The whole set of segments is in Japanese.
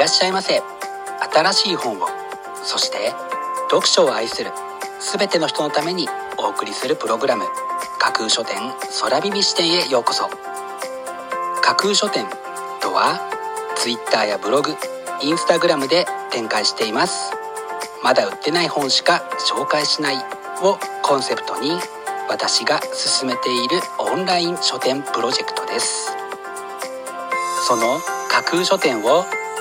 らっしゃいませ。新しい本をそして読書を愛する全ての人のためにお送りするプログラム架空書店空耳視点へようこそ。架空書店とは Twitter やブログインスタグラムで展開しています。まだ売ってない本しか紹介しないをコンセプトに私が進めているオンライン書店プロジェクトです。その架空書店を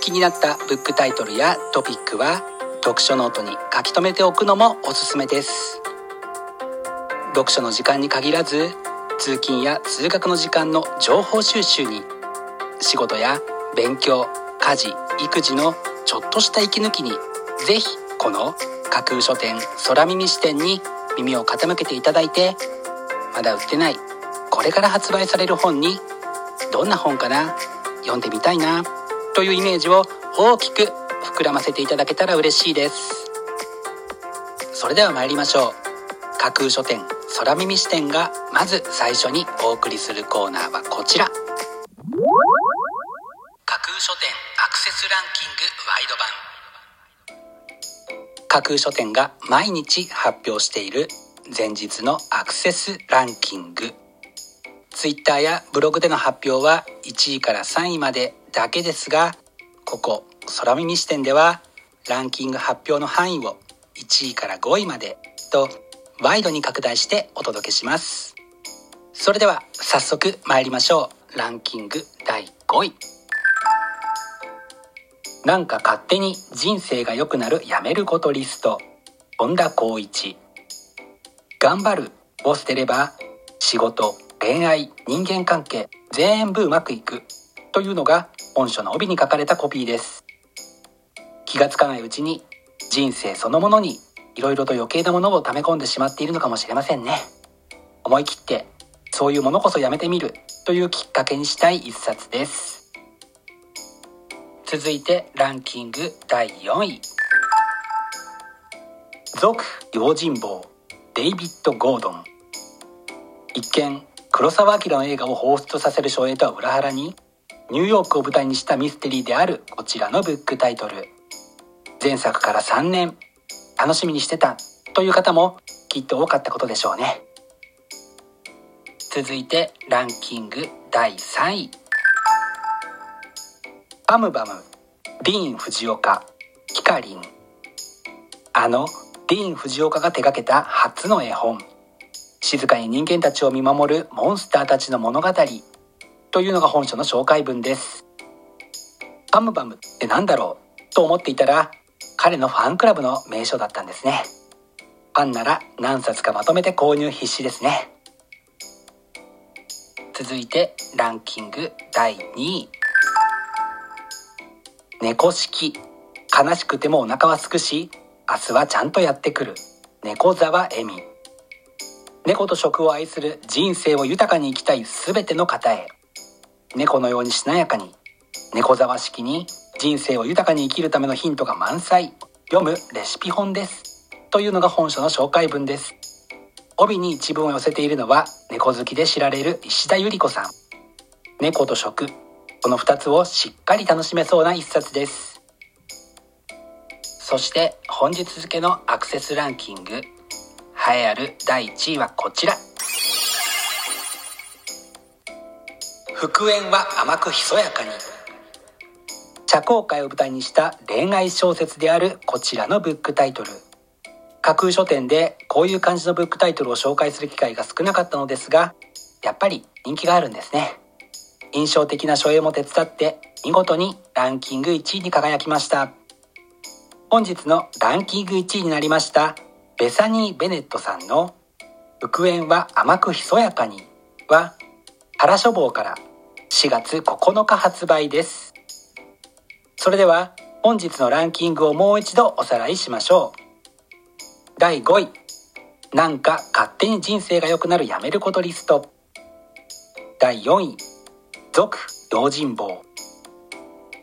気になったブックタイトルやトピックは読書ノートに書き留めておくのもおすすめです。読書の時間に限らず通勤や通学の時間の情報収集に仕事や勉強家事育児のちょっとした息抜きにぜひこの架空書店空耳視点に耳を傾けていただいてまだ売ってないこれから発売される本にどんな本かな読んでみたいな。というイメージを大きく膨らませていただけたら嬉しいです。それでは参りましょう。架空書店空耳視点がまず最初にお送りするコーナーはこちら。架空書店アクセスランキングワイド版。架空書店が毎日発表している前日のアクセスランキング。Twitter やブログでの発表は1位から3位までだけですがここ空耳視点ではランキング発表の範囲を1位から5位までとワイドに拡大してお届けします。それでは早速参りましょう。ランキング第5位。なんか勝手に人生が良くなるやめることリスト。本田光一。頑張るを捨てれば仕事恋愛人間関係全部うまくいく。というのが本書の帯に書かれたコピーです。気がつかないうちに人生そのものに色々と余計なものを溜め込んでしまっているのかもしれませんね。思い切ってそういうものこそやめてみるというきっかけにしたい一冊です。続いてランキング第4位。続用心棒デイビッド・ゴードン。一見黒澤明の映画を彷彿とさせる照英とは裏腹にニューヨークを舞台にしたミステリーであるこちらのブックタイトル。前作から3年。楽しみにしてた。という方もきっと多かったことでしょうね。続いてランキング第3位。バムバム。ディーン・フジオカ。キカリン。あのディーン・フジオカが手掛けた初の絵本。静かに人間たちを見守るモンスターたちの物語。というのが本書の紹介文です。バムバムって何だろうと思っていたら彼のファンクラブの名所だったんですね。ファンなら何冊かまとめて購入必至ですね。続いてランキング第2位。猫式。悲しくてもお腹はすくし明日はちゃんとやってくる。猫沢恵美猫と食を愛する人生を豊かに生きたい全ての方へ。猫のようにしなやかに猫沢式に人生を豊かに生きるためのヒントが満載。読むレシピ本です。というのが本書の紹介文です。帯に一文を寄せているのは猫好きで知られる石田ゆり子さん。猫と食。この2つをしっかり楽しめそうな一冊です。そして本日付のアクセスランキング。栄えある第1位はこちら。復縁は甘くひそやかに。社交界を舞台にした恋愛小説であるこちらのブックタイトル。架空書店でこういう感じのブックタイトルを紹介する機会が少なかったのですがやっぱり人気があるんですね。印象的な書影も手伝って見事にランキング1位に輝きました。本日のランキング1位になりましたベサニー・ベネットさんの「復縁は甘くひそやかに」は原書房から4月9日発売です。それでは本日のランキングをもう一度おさらいしましょう。第5位。なんか勝手に人生が良くなるやめることリスト。第4位。続用心棒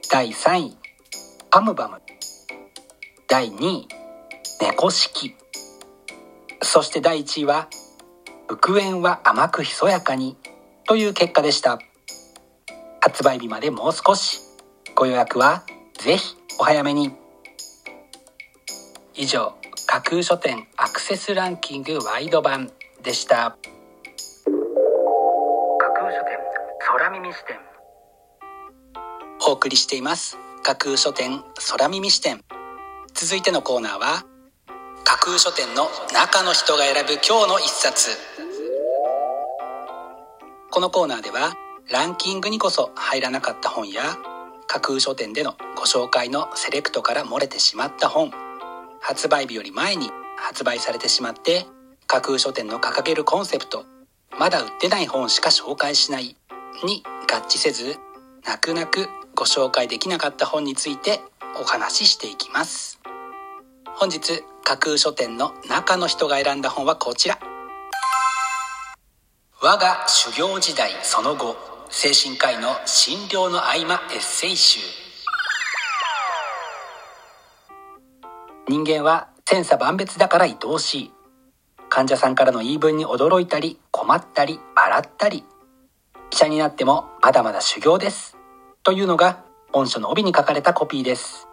第3位。パムバム。第2位。猫式。そして第1位は復縁は甘くひそやかに。という結果でした。発売日までもう少し。ご予約はぜひお早めに。以上架空書店アクセスランキングワイド版でした。架空書店空耳視点。お送りしています。架空書店空耳視点。続いてのコーナーは架空書店の中の人が選ぶ今日の一冊。このコーナーではランキングにこそ入らなかった本や架空書店でのご紹介のセレクトから漏れてしまった本。発売日より前に発売されてしまって架空書店の掲げるコンセプトまだ売ってない本しか紹介しないに合致せず泣く泣くご紹介できなかった本についてお話ししていきます。本日架空書店の中の人が選んだ本はこちら。我が修行時代その後精神科医の診療の合間エッセイ集。人間は千差万別だから愛おしい。患者さんからの言い分に驚いたり困ったり笑ったり。医者になってもまだまだ修行です。というのが本書の帯に書かれたコピーです。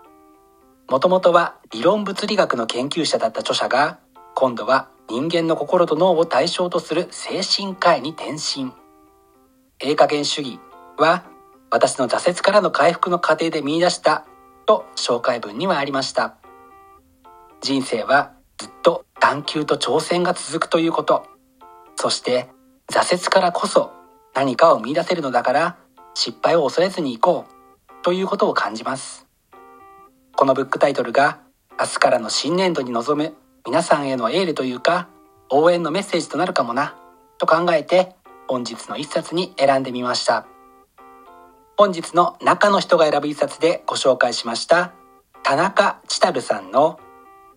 もともとは理論物理学の研究者だった著者が今度は人間の心と脳を対象とする精神科医に転身。ええ加減主義は私の挫折からの回復の過程で見出したと紹介文にはありました人生はずっと探求と挑戦が続くということ。そして挫折からこそ何かを見出せるのだから失敗を恐れずに行こうということを感じます。このブックタイトルが明日からの新年度に臨む皆さんへのエールというか応援のメッセージとなるかもなと考えて本日の一冊に選んでみました。本日の中の人が選ぶ一冊でご紹介しました田中千太さんの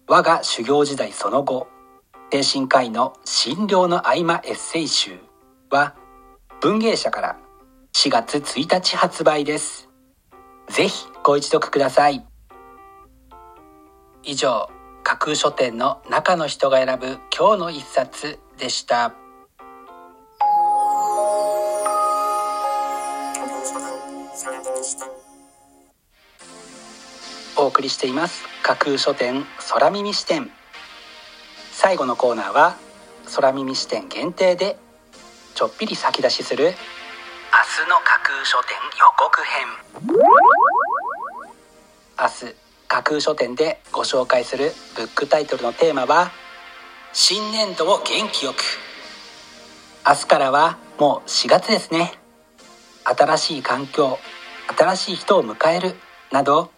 我が修行時代その後精神科医の診療の合間エッセイ集は文芸社から4月1日発売です。ぜひご一読ください。以上、架空書店の中の人が選ぶ今日の一冊でした。送りしています。架空書店空耳視点。最後のコーナーは空耳視点限定でちょっぴり先出しする明日の架空書店予告編。明日架空書店でご紹介するブックタイトルのテーマは新年度を元気よく。明日からはもう4月ですね。新しい環境新しい人を迎えるなど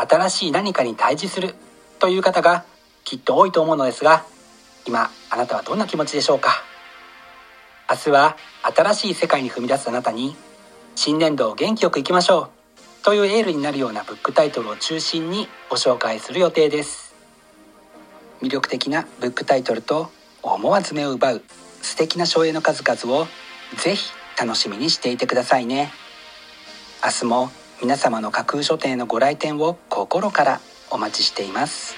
新しい何かに対峙するという方がきっと多いと思うのですが今あなたはどんな気持ちでしょうか？明日は新しい世界に踏み出すあなたに新年度を元気よくいきましょうというエールになるようなブックタイトルを中心にご紹介する予定です。魅力的なブックタイトルと思わず目を奪う素敵な書影の数々をぜひ楽しみにしていてくださいね。明日も皆様の架空書店のご来店を心からお待ちしています。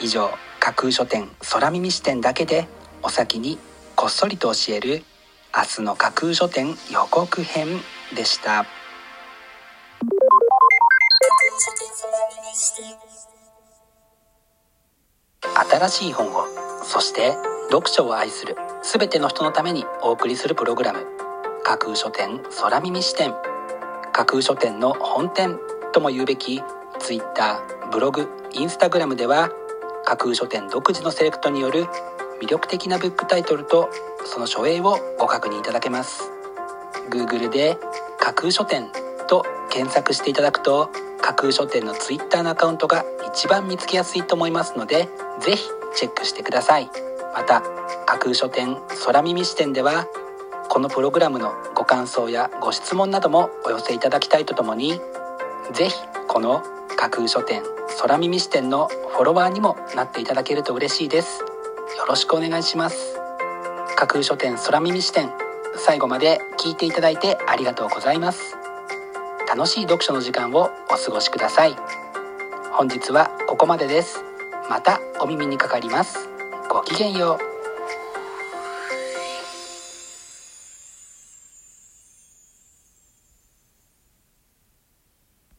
以上架空書店空耳視点だけでお先にこっそりと教える明日の架空書店予告編でした。新しい本をそして読書を愛する全ての人のためにお送りするプログラム架空書店空耳視点架空書店の本店とも言うべき Twitter ブログインスタグラムでは架空書店独自のセレクトによる魅力的なブックタイトルとその書影をご確認いただけます。Google で架空書店と検索していただくと架空書店の Twitter のアカウントが一番見つけやすいと思いますのでぜひチェックしてください。また架空書店空耳視点ではこのプログラムのご感想やご質問などもお寄せいただきたいとともにぜひこの架空書店空耳視点のフォロワーにもなっていただけると嬉しいです。よろしくお願いします。架空書店空耳視点最後まで聞いていただいてありがとうございます。楽しい読書の時間をお過ごしください。本日はここまでです。またお耳にかかります。ごきげんよう。